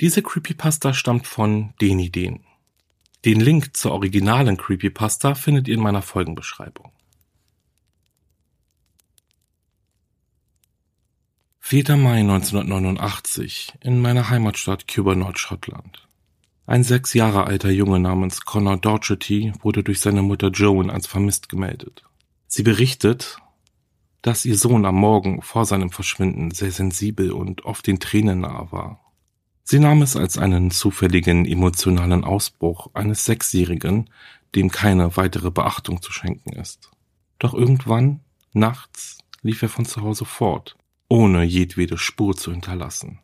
Diese Creepypasta stammt von Deniden. Den Link zur originalen Creepypasta findet ihr in meiner Folgenbeschreibung. 4. Mai 1989 in meiner Heimatstadt Cuba, Nordschottland. Ein sechs Jahre alter Junge namens Connor Dougherty wurde durch seine Mutter Joan als vermisst gemeldet. Sie berichtet, dass ihr Sohn am Morgen vor seinem Verschwinden sehr sensibel und oft den Tränen nahe war. Sie nahm es als einen zufälligen emotionalen Ausbruch eines Sechsjährigen, dem keine weitere Beachtung zu schenken ist. Doch irgendwann, nachts, lief er von zu Hause fort, ohne jedwede Spur zu hinterlassen.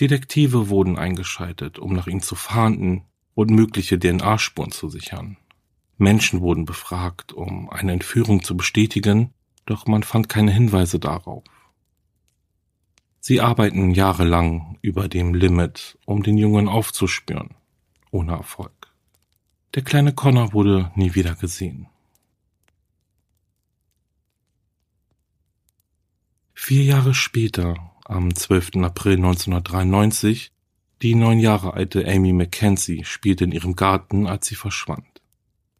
Detektive wurden eingeschaltet, um nach ihm zu fahnden und mögliche DNA-Spuren zu sichern. Menschen wurden befragt, um eine Entführung zu bestätigen, doch man fand keine Hinweise darauf. Sie arbeiten jahrelang über dem Limit, um den Jungen aufzuspüren, ohne Erfolg. Der kleine Connor wurde nie wieder gesehen. Vier Jahre später, am 12. April 1993, die neun Jahre alte Amy Mackenzie spielte in ihrem Garten, als sie verschwand.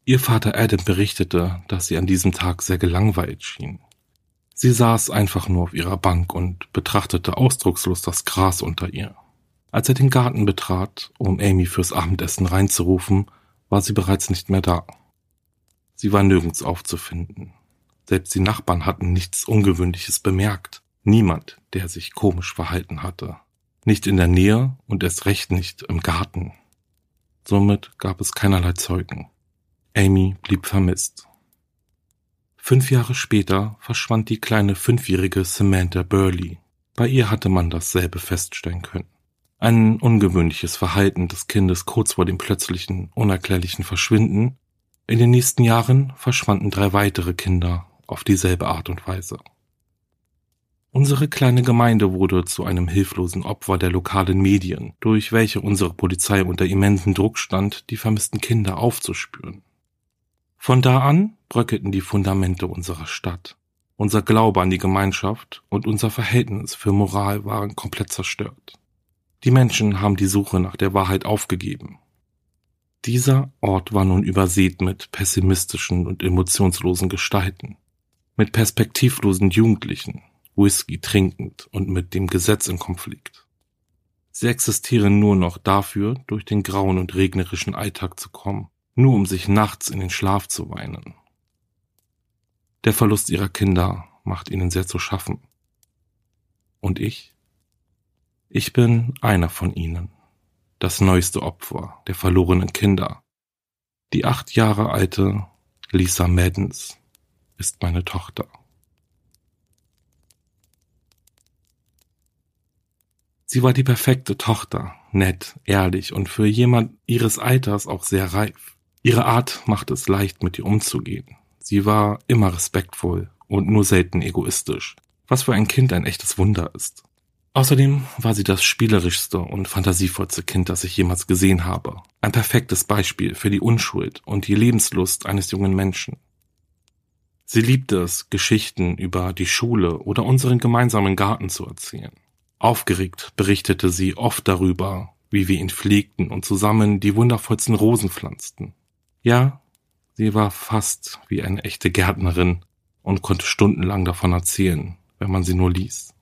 Ihr Vater Adam berichtete, dass sie an diesem Tag sehr gelangweilt schien. Sie saß einfach nur auf ihrer Bank und betrachtete ausdruckslos das Gras unter ihr. Als er den Garten betrat, um Amy fürs Abendessen reinzurufen, war sie bereits nicht mehr da. Sie war nirgends aufzufinden. Selbst die Nachbarn hatten nichts Ungewöhnliches bemerkt. Niemand, der sich komisch verhalten hatte. Nicht in der Nähe und erst recht nicht im Garten. Somit gab es keinerlei Zeugen. Amy blieb vermisst. Fünf Jahre später verschwand die kleine fünfjährige Samantha Burley. Bei ihr hatte man dasselbe feststellen können. Ein ungewöhnliches Verhalten des Kindes kurz vor dem plötzlichen, unerklärlichen Verschwinden. In den nächsten Jahren verschwanden drei weitere Kinder auf dieselbe Art und Weise. Unsere kleine Gemeinde wurde zu einem hilflosen Opfer der lokalen Medien, durch welche unsere Polizei unter immensen Druck stand, die vermissten Kinder aufzuspüren. Von da an bröckelten die Fundamente unserer Stadt. Unser Glaube an die Gemeinschaft und unser Verhältnis für Moral waren komplett zerstört. Die Menschen haben die Suche nach der Wahrheit aufgegeben. Dieser Ort war nun übersät mit pessimistischen und emotionslosen Gestalten, mit perspektivlosen Jugendlichen, Whisky trinkend und mit dem Gesetz in Konflikt. Sie existieren nur noch dafür, durch den grauen und regnerischen Alltag zu kommen nur um sich nachts in den Schlaf zu weinen. Der Verlust ihrer Kinder macht ihnen sehr zu schaffen. Und ich? Ich bin einer von ihnen, das neueste Opfer der verlorenen Kinder. Die acht Jahre alte Lisa Maddens ist meine Tochter. Sie war die perfekte Tochter, nett, ehrlich und für jemand ihres Alters auch sehr reif. Ihre Art macht es leicht, mit ihr umzugehen. Sie war immer respektvoll und nur selten egoistisch, was für ein Kind ein echtes Wunder ist. Außerdem war sie das spielerischste und fantasievollste Kind, das ich jemals gesehen habe. Ein perfektes Beispiel für die Unschuld und die Lebenslust eines jungen Menschen. Sie liebte es, Geschichten über die Schule oder unseren gemeinsamen Garten zu erzählen. Aufgeregt berichtete sie oft darüber, wie wir ihn pflegten und zusammen die wundervollsten Rosen pflanzten. Ja, Sie war fast wie eine echte Gärtnerin und konnte stundenlang davon erzählen, wenn man sie nur ließ.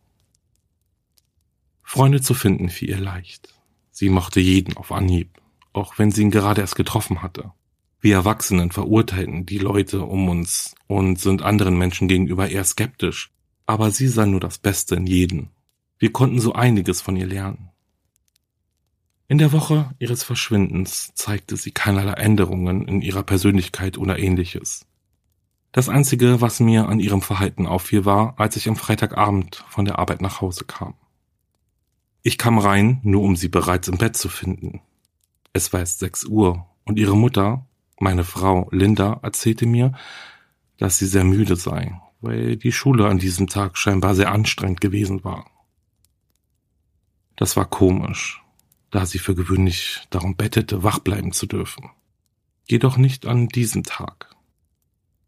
Freunde zu finden fiel ihr leicht. Sie mochte jeden auf Anhieb, auch wenn sie ihn gerade erst getroffen hatte. Wir Erwachsenen verurteilten die Leute um uns und sind anderen Menschen gegenüber eher skeptisch, aber sie sah nur das Beste in jeden. Wir konnten so einiges von ihr lernen. In der Woche ihres Verschwindens zeigte sie keinerlei Änderungen in ihrer Persönlichkeit oder ähnliches. Das Einzige, was mir an ihrem Verhalten auffiel, war, als ich am Freitagabend von der Arbeit nach Hause kam. Ich kam rein, nur um sie bereits im Bett zu finden. Es war erst sechs Uhr und ihre Mutter, meine Frau Linda, erzählte mir, dass sie sehr müde sei, weil die Schule an diesem Tag scheinbar sehr anstrengend gewesen war. Das war komisch, da sie für gewöhnlich darum bettete, wach bleiben zu dürfen. Jedoch nicht an diesem Tag.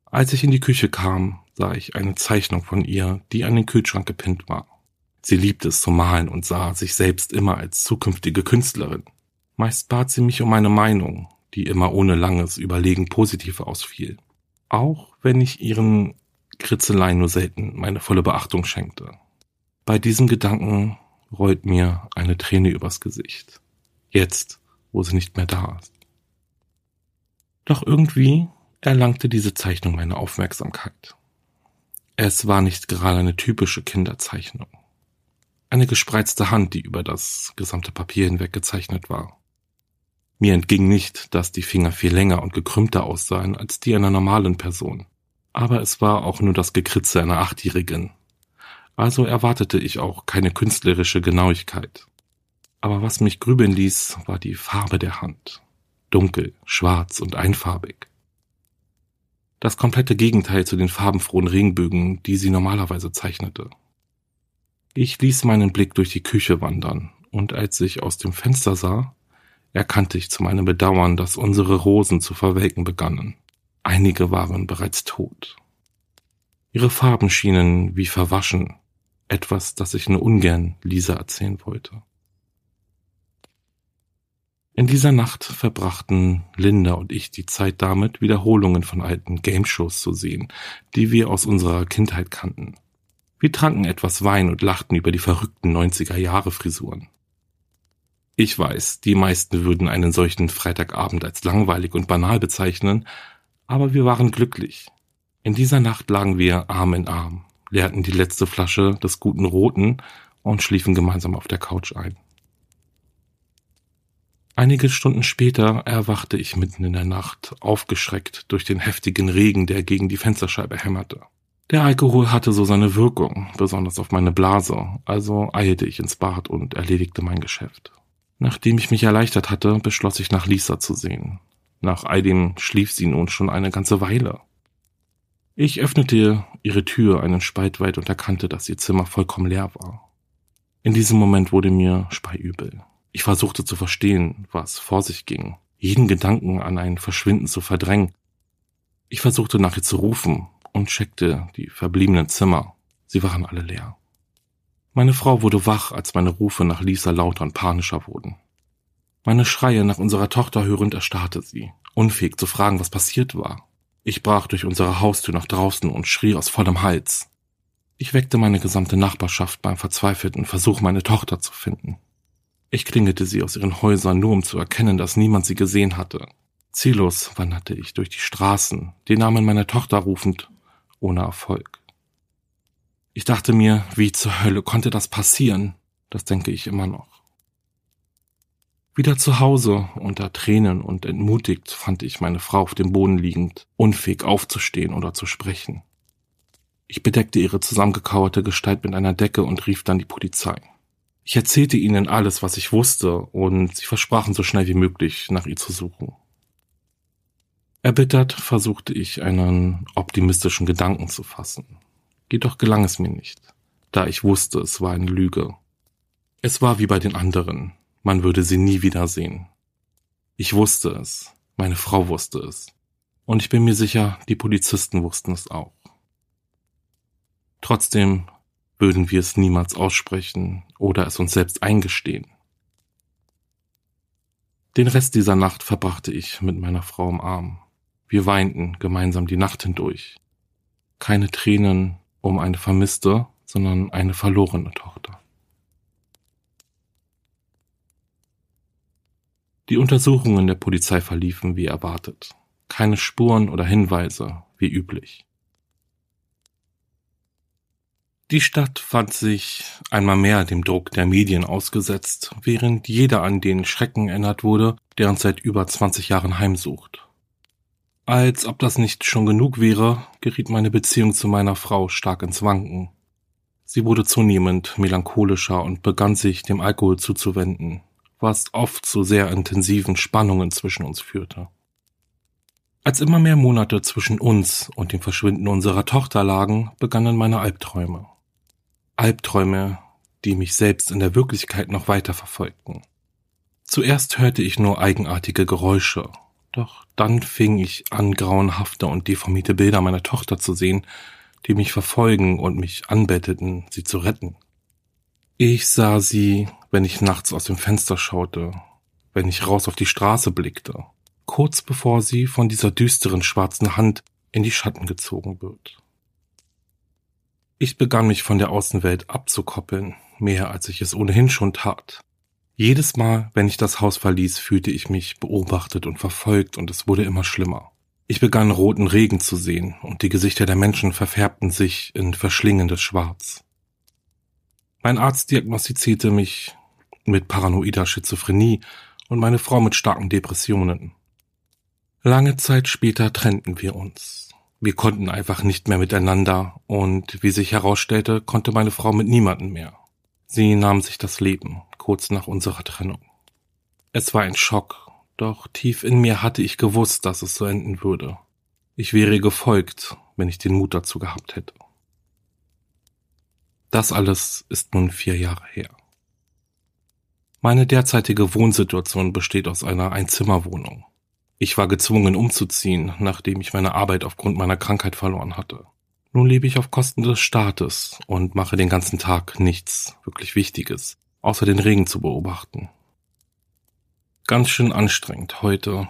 Als ich in die Küche kam, sah ich eine Zeichnung von ihr, die an den Kühlschrank gepinnt war. Sie liebte es zu malen und sah sich selbst immer als zukünftige Künstlerin. Meist bat sie mich um eine Meinung, die immer ohne langes Überlegen positiv ausfiel. Auch wenn ich ihren Kritzeleien nur selten meine volle Beachtung schenkte. Bei diesem Gedanken rollt mir eine Träne übers Gesicht. Jetzt, wo sie nicht mehr da ist. Doch irgendwie erlangte diese Zeichnung meine Aufmerksamkeit. Es war nicht gerade eine typische Kinderzeichnung eine gespreizte Hand, die über das gesamte Papier hinweg gezeichnet war. Mir entging nicht, dass die Finger viel länger und gekrümmter aussahen als die einer normalen Person. Aber es war auch nur das Gekritze einer Achtjährigen. Also erwartete ich auch keine künstlerische Genauigkeit. Aber was mich grübeln ließ, war die Farbe der Hand. Dunkel, schwarz und einfarbig. Das komplette Gegenteil zu den farbenfrohen Regenbögen, die sie normalerweise zeichnete. Ich ließ meinen Blick durch die Küche wandern, und als ich aus dem Fenster sah, erkannte ich zu meinem Bedauern, dass unsere Rosen zu verwelken begannen. Einige waren bereits tot. Ihre Farben schienen wie verwaschen, etwas, das ich nur ungern Lisa erzählen wollte. In dieser Nacht verbrachten Linda und ich die Zeit damit, Wiederholungen von alten Game-Shows zu sehen, die wir aus unserer Kindheit kannten. Wir tranken etwas Wein und lachten über die verrückten 90er Jahre Frisuren. Ich weiß, die meisten würden einen solchen Freitagabend als langweilig und banal bezeichnen, aber wir waren glücklich. In dieser Nacht lagen wir Arm in Arm, leerten die letzte Flasche des guten Roten und schliefen gemeinsam auf der Couch ein. Einige Stunden später erwachte ich mitten in der Nacht, aufgeschreckt durch den heftigen Regen, der gegen die Fensterscheibe hämmerte. Der Alkohol hatte so seine Wirkung, besonders auf meine Blase, also eilte ich ins Bad und erledigte mein Geschäft. Nachdem ich mich erleichtert hatte, beschloss ich nach Lisa zu sehen. Nach all dem schlief sie nun schon eine ganze Weile. Ich öffnete ihre Tür einen Spalt weit und erkannte, dass ihr Zimmer vollkommen leer war. In diesem Moment wurde mir speiübel. Ich versuchte zu verstehen, was vor sich ging, jeden Gedanken an ein Verschwinden zu verdrängen. Ich versuchte nach ihr zu rufen, und checkte die verbliebenen Zimmer. Sie waren alle leer. Meine Frau wurde wach, als meine Rufe nach Lisa lauter und panischer wurden. Meine Schreie nach unserer Tochter hörend erstarrte sie, unfähig zu fragen, was passiert war. Ich brach durch unsere Haustür nach draußen und schrie aus vollem Hals. Ich weckte meine gesamte Nachbarschaft beim verzweifelten Versuch, meine Tochter zu finden. Ich klingelte sie aus ihren Häusern, nur um zu erkennen, dass niemand sie gesehen hatte. Ziellos wanderte ich durch die Straßen, den Namen meiner Tochter rufend ohne Erfolg. Ich dachte mir, wie zur Hölle konnte das passieren? Das denke ich immer noch. Wieder zu Hause, unter Tränen und entmutigt, fand ich meine Frau auf dem Boden liegend, unfähig aufzustehen oder zu sprechen. Ich bedeckte ihre zusammengekauerte Gestalt mit einer Decke und rief dann die Polizei. Ich erzählte ihnen alles, was ich wusste, und sie versprachen so schnell wie möglich nach ihr zu suchen. Erbittert versuchte ich einen optimistischen Gedanken zu fassen. Jedoch gelang es mir nicht, da ich wusste, es war eine Lüge. Es war wie bei den anderen, man würde sie nie wiedersehen. Ich wusste es, meine Frau wusste es, und ich bin mir sicher, die Polizisten wussten es auch. Trotzdem würden wir es niemals aussprechen oder es uns selbst eingestehen. Den Rest dieser Nacht verbrachte ich mit meiner Frau im Arm. Wir weinten gemeinsam die Nacht hindurch. Keine Tränen um eine vermisste, sondern eine verlorene Tochter. Die Untersuchungen der Polizei verliefen wie erwartet. Keine Spuren oder Hinweise, wie üblich. Die Stadt fand sich einmal mehr dem Druck der Medien ausgesetzt, während jeder an den Schrecken erinnert wurde, der uns seit über 20 Jahren heimsucht. Als ob das nicht schon genug wäre, geriet meine Beziehung zu meiner Frau stark ins Wanken. Sie wurde zunehmend melancholischer und begann sich dem Alkohol zuzuwenden, was oft zu sehr intensiven Spannungen zwischen uns führte. Als immer mehr Monate zwischen uns und dem Verschwinden unserer Tochter lagen, begannen meine Albträume. Albträume, die mich selbst in der Wirklichkeit noch weiter verfolgten. Zuerst hörte ich nur eigenartige Geräusche, doch dann fing ich an, grauenhafte und deformierte Bilder meiner Tochter zu sehen, die mich verfolgen und mich anbetteten, sie zu retten. Ich sah sie, wenn ich nachts aus dem Fenster schaute, wenn ich raus auf die Straße blickte, kurz bevor sie von dieser düsteren schwarzen Hand in die Schatten gezogen wird. Ich begann mich von der Außenwelt abzukoppeln, mehr als ich es ohnehin schon tat. Jedes Mal, wenn ich das Haus verließ, fühlte ich mich beobachtet und verfolgt und es wurde immer schlimmer. Ich begann roten Regen zu sehen und die Gesichter der Menschen verfärbten sich in verschlingendes Schwarz. Mein Arzt diagnostizierte mich mit paranoider Schizophrenie und meine Frau mit starken Depressionen. Lange Zeit später trennten wir uns. Wir konnten einfach nicht mehr miteinander und wie sich herausstellte, konnte meine Frau mit niemandem mehr. Sie nahm sich das Leben, kurz nach unserer Trennung. Es war ein Schock, doch tief in mir hatte ich gewusst, dass es so enden würde. Ich wäre gefolgt, wenn ich den Mut dazu gehabt hätte. Das alles ist nun vier Jahre her. Meine derzeitige Wohnsituation besteht aus einer Einzimmerwohnung. Ich war gezwungen umzuziehen, nachdem ich meine Arbeit aufgrund meiner Krankheit verloren hatte. Nun lebe ich auf Kosten des Staates und mache den ganzen Tag nichts wirklich Wichtiges, außer den Regen zu beobachten. Ganz schön anstrengend heute,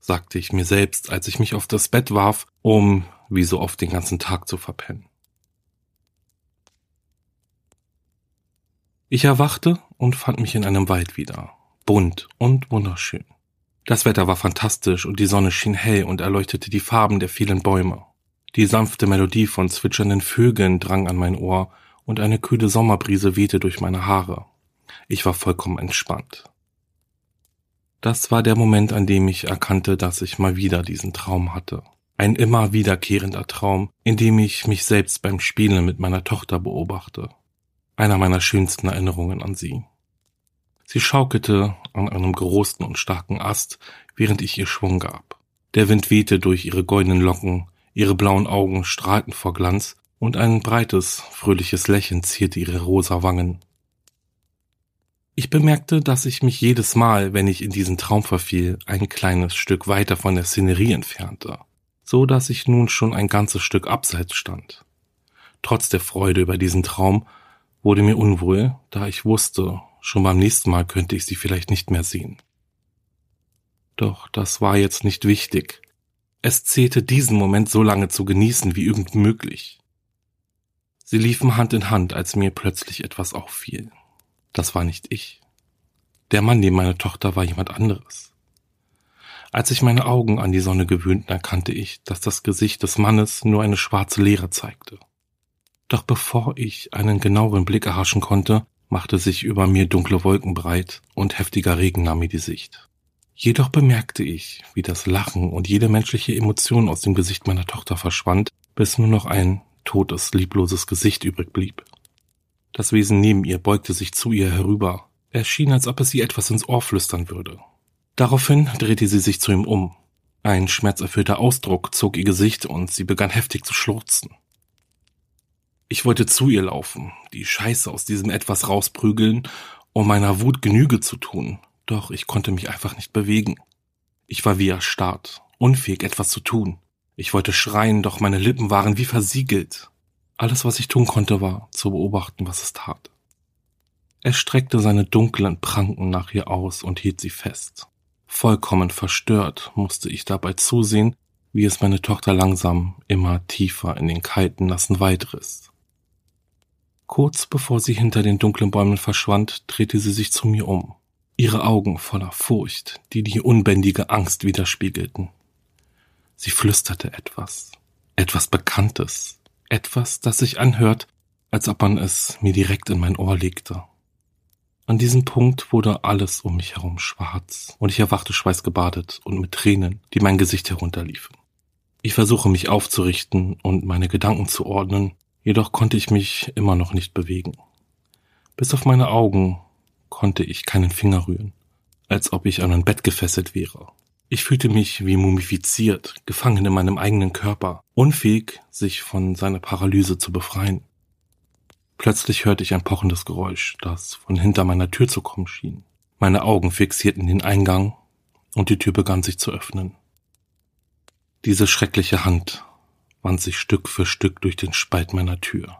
sagte ich mir selbst, als ich mich auf das Bett warf, um wie so oft den ganzen Tag zu verpennen. Ich erwachte und fand mich in einem Wald wieder, bunt und wunderschön. Das Wetter war fantastisch und die Sonne schien hell und erleuchtete die Farben der vielen Bäume. Die sanfte Melodie von zwitschernden Vögeln drang an mein Ohr und eine kühle Sommerbrise wehte durch meine Haare. Ich war vollkommen entspannt. Das war der Moment, an dem ich erkannte, dass ich mal wieder diesen Traum hatte. Ein immer wiederkehrender Traum, in dem ich mich selbst beim Spielen mit meiner Tochter beobachte. Einer meiner schönsten Erinnerungen an sie. Sie schaukelte an einem großen und starken Ast, während ich ihr Schwung gab. Der Wind wehte durch ihre goldenen Locken, ihre blauen Augen strahlten vor Glanz, und ein breites, fröhliches Lächeln zierte ihre rosa Wangen. Ich bemerkte, dass ich mich jedes Mal, wenn ich in diesen Traum verfiel, ein kleines Stück weiter von der Szenerie entfernte, so dass ich nun schon ein ganzes Stück abseits stand. Trotz der Freude über diesen Traum wurde mir unwohl, da ich wusste, Schon beim nächsten Mal könnte ich sie vielleicht nicht mehr sehen. Doch das war jetzt nicht wichtig. Es zählte diesen Moment so lange zu genießen wie irgend möglich. Sie liefen Hand in Hand, als mir plötzlich etwas auffiel. Das war nicht ich. Der Mann neben meiner Tochter war jemand anderes. Als ich meine Augen an die Sonne gewöhnten, erkannte ich, dass das Gesicht des Mannes nur eine schwarze Leere zeigte. Doch bevor ich einen genaueren Blick erhaschen konnte, machte sich über mir dunkle Wolken breit und heftiger Regen nahm mir die Sicht. Jedoch bemerkte ich, wie das Lachen und jede menschliche Emotion aus dem Gesicht meiner Tochter verschwand, bis nur noch ein totes, liebloses Gesicht übrig blieb. Das Wesen neben ihr beugte sich zu ihr herüber. Er schien, als ob es ihr etwas ins Ohr flüstern würde. Daraufhin drehte sie sich zu ihm um. Ein schmerzerfüllter Ausdruck zog ihr Gesicht und sie begann heftig zu schluchzen. Ich wollte zu ihr laufen, die Scheiße aus diesem etwas rausprügeln, um meiner Wut Genüge zu tun, doch ich konnte mich einfach nicht bewegen. Ich war wie erstarrt, unfähig etwas zu tun. Ich wollte schreien, doch meine Lippen waren wie versiegelt. Alles, was ich tun konnte, war zu beobachten, was es tat. Er streckte seine dunklen Pranken nach ihr aus und hielt sie fest. Vollkommen verstört musste ich dabei zusehen, wie es meine Tochter langsam immer tiefer in den kalten, nassen Wald riss. Kurz bevor sie hinter den dunklen Bäumen verschwand, drehte sie sich zu mir um, ihre Augen voller Furcht, die die unbändige Angst widerspiegelten. Sie flüsterte etwas, etwas Bekanntes, etwas, das sich anhört, als ob man es mir direkt in mein Ohr legte. An diesem Punkt wurde alles um mich herum schwarz und ich erwachte schweißgebadet und mit Tränen, die mein Gesicht herunterliefen. Ich versuche mich aufzurichten und meine Gedanken zu ordnen, jedoch konnte ich mich immer noch nicht bewegen. Bis auf meine Augen konnte ich keinen Finger rühren, als ob ich an ein Bett gefesselt wäre. Ich fühlte mich wie mumifiziert, gefangen in meinem eigenen Körper, unfähig, sich von seiner Paralyse zu befreien. Plötzlich hörte ich ein pochendes Geräusch, das von hinter meiner Tür zu kommen schien. Meine Augen fixierten den Eingang und die Tür begann sich zu öffnen. Diese schreckliche Hand wand sich Stück für Stück durch den Spalt meiner Tür.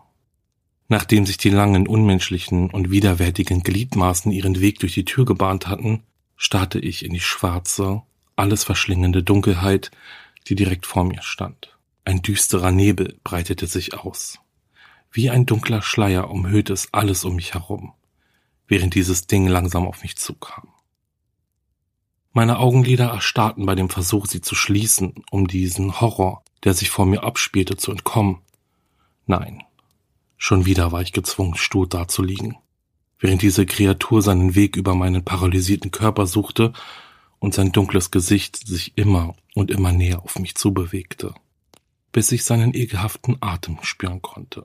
Nachdem sich die langen, unmenschlichen und widerwärtigen Gliedmaßen ihren Weg durch die Tür gebahnt hatten, starrte ich in die schwarze, alles verschlingende Dunkelheit, die direkt vor mir stand. Ein düsterer Nebel breitete sich aus. Wie ein dunkler Schleier umhüllte es alles um mich herum, während dieses Ding langsam auf mich zukam. Meine Augenlider erstarrten bei dem Versuch, sie zu schließen, um diesen Horror, der sich vor mir abspielte, zu entkommen. Nein, schon wieder war ich gezwungen, stur dazuliegen, während diese Kreatur seinen Weg über meinen paralysierten Körper suchte und sein dunkles Gesicht sich immer und immer näher auf mich zubewegte, bis ich seinen ekelhaften Atem spüren konnte.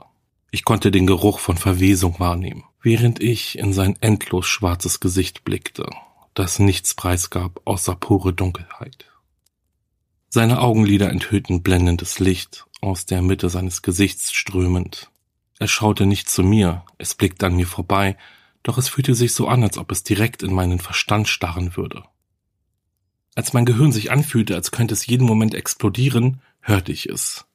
Ich konnte den Geruch von Verwesung wahrnehmen, während ich in sein endlos schwarzes Gesicht blickte, das nichts preisgab außer pure Dunkelheit. Seine Augenlider enthüllten blendendes Licht, aus der Mitte seines Gesichts strömend. Er schaute nicht zu mir, es blickte an mir vorbei, doch es fühlte sich so an, als ob es direkt in meinen Verstand starren würde. Als mein Gehirn sich anfühlte, als könnte es jeden Moment explodieren, hörte ich es,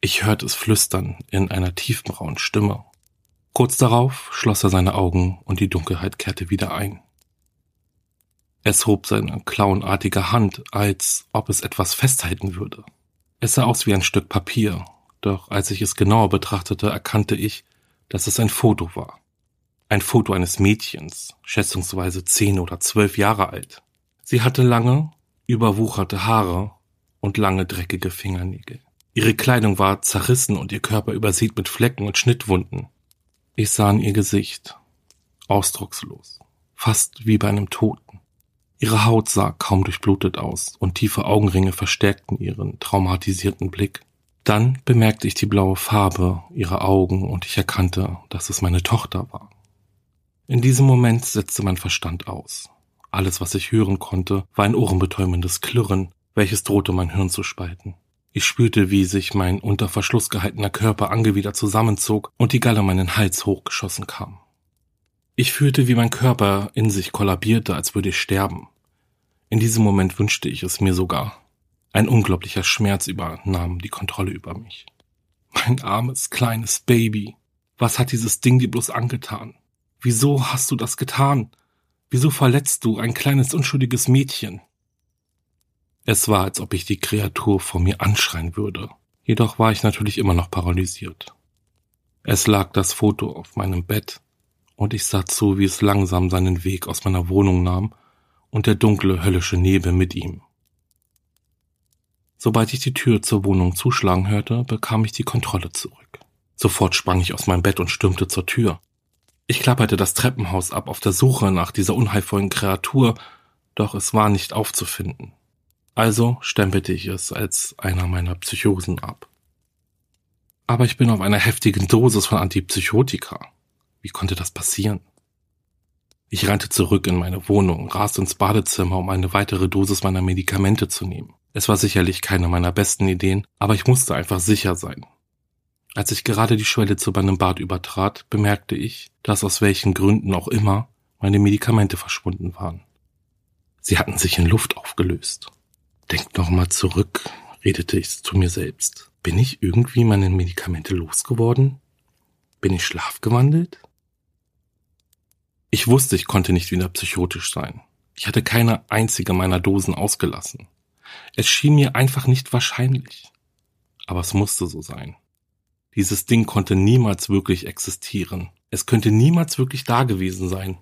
ich hörte es flüstern in einer tiefbraunen Stimme. Kurz darauf schloss er seine Augen und die Dunkelheit kehrte wieder ein. Es hob seine klauenartige Hand, als ob es etwas festhalten würde. Es sah aus wie ein Stück Papier, doch als ich es genauer betrachtete, erkannte ich, dass es ein Foto war. Ein Foto eines Mädchens, schätzungsweise zehn oder zwölf Jahre alt. Sie hatte lange, überwucherte Haare und lange dreckige Fingernägel. Ihre Kleidung war zerrissen und ihr Körper übersät mit Flecken und Schnittwunden. Ich sah in ihr Gesicht, ausdruckslos, fast wie bei einem Toten. Ihre Haut sah kaum durchblutet aus und tiefe Augenringe verstärkten ihren traumatisierten Blick. Dann bemerkte ich die blaue Farbe ihrer Augen und ich erkannte, dass es meine Tochter war. In diesem Moment setzte mein Verstand aus. Alles, was ich hören konnte, war ein ohrenbetäubendes Klirren, welches drohte mein Hirn zu spalten. Ich spürte, wie sich mein unter Verschluss gehaltener Körper angewidert zusammenzog und die Galle meinen Hals hochgeschossen kam. Ich fühlte, wie mein Körper in sich kollabierte, als würde ich sterben. In diesem Moment wünschte ich es mir sogar. Ein unglaublicher Schmerz übernahm die Kontrolle über mich. Mein armes, kleines Baby. Was hat dieses Ding dir bloß angetan? Wieso hast du das getan? Wieso verletzt du ein kleines unschuldiges Mädchen? Es war, als ob ich die Kreatur vor mir anschreien würde. Jedoch war ich natürlich immer noch paralysiert. Es lag das Foto auf meinem Bett, und ich sah zu, wie es langsam seinen Weg aus meiner Wohnung nahm und der dunkle, höllische Nebel mit ihm. Sobald ich die Tür zur Wohnung zuschlagen hörte, bekam ich die Kontrolle zurück. Sofort sprang ich aus meinem Bett und stürmte zur Tür. Ich klapperte das Treppenhaus ab auf der Suche nach dieser unheilvollen Kreatur, doch es war nicht aufzufinden. Also stempelte ich es als einer meiner Psychosen ab. Aber ich bin auf einer heftigen Dosis von Antipsychotika. Wie konnte das passieren? Ich rannte zurück in meine Wohnung, raste ins Badezimmer, um eine weitere Dosis meiner Medikamente zu nehmen. Es war sicherlich keine meiner besten Ideen, aber ich musste einfach sicher sein. Als ich gerade die Schwelle zu meinem Bad übertrat, bemerkte ich, dass aus welchen Gründen auch immer meine Medikamente verschwunden waren. Sie hatten sich in Luft aufgelöst. Denk noch mal zurück, redete ich zu mir selbst. Bin ich irgendwie meine Medikamente losgeworden? Bin ich schlafgewandelt? Ich wusste, ich konnte nicht wieder psychotisch sein. Ich hatte keine einzige meiner Dosen ausgelassen. Es schien mir einfach nicht wahrscheinlich. Aber es musste so sein. Dieses Ding konnte niemals wirklich existieren. Es könnte niemals wirklich da gewesen sein.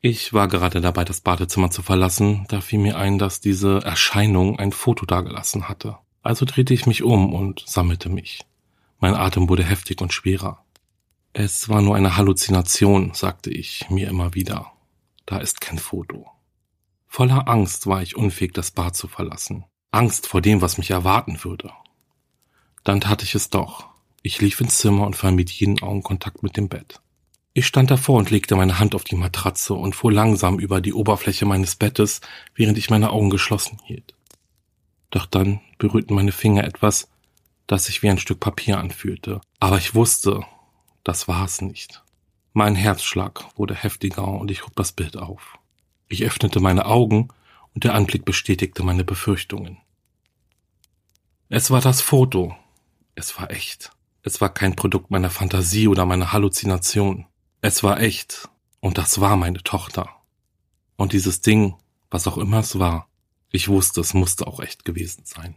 Ich war gerade dabei, das Badezimmer zu verlassen, da fiel mir ein, dass diese Erscheinung ein Foto dagelassen hatte. Also drehte ich mich um und sammelte mich. Mein Atem wurde heftig und schwerer. Es war nur eine Halluzination, sagte ich mir immer wieder. Da ist kein Foto. Voller Angst war ich unfähig, das Bad zu verlassen. Angst vor dem, was mich erwarten würde. Dann tat ich es doch. Ich lief ins Zimmer und vermied jeden Augenkontakt mit dem Bett. Ich stand davor und legte meine Hand auf die Matratze und fuhr langsam über die Oberfläche meines Bettes, während ich meine Augen geschlossen hielt. Doch dann berührten meine Finger etwas, das sich wie ein Stück Papier anfühlte. Aber ich wusste, das war es nicht. Mein Herzschlag wurde heftiger und ich hob das Bild auf. Ich öffnete meine Augen und der Anblick bestätigte meine Befürchtungen. Es war das Foto. Es war echt. Es war kein Produkt meiner Fantasie oder meiner Halluzination. Es war echt. Und das war meine Tochter. Und dieses Ding, was auch immer es war, ich wusste, es musste auch echt gewesen sein.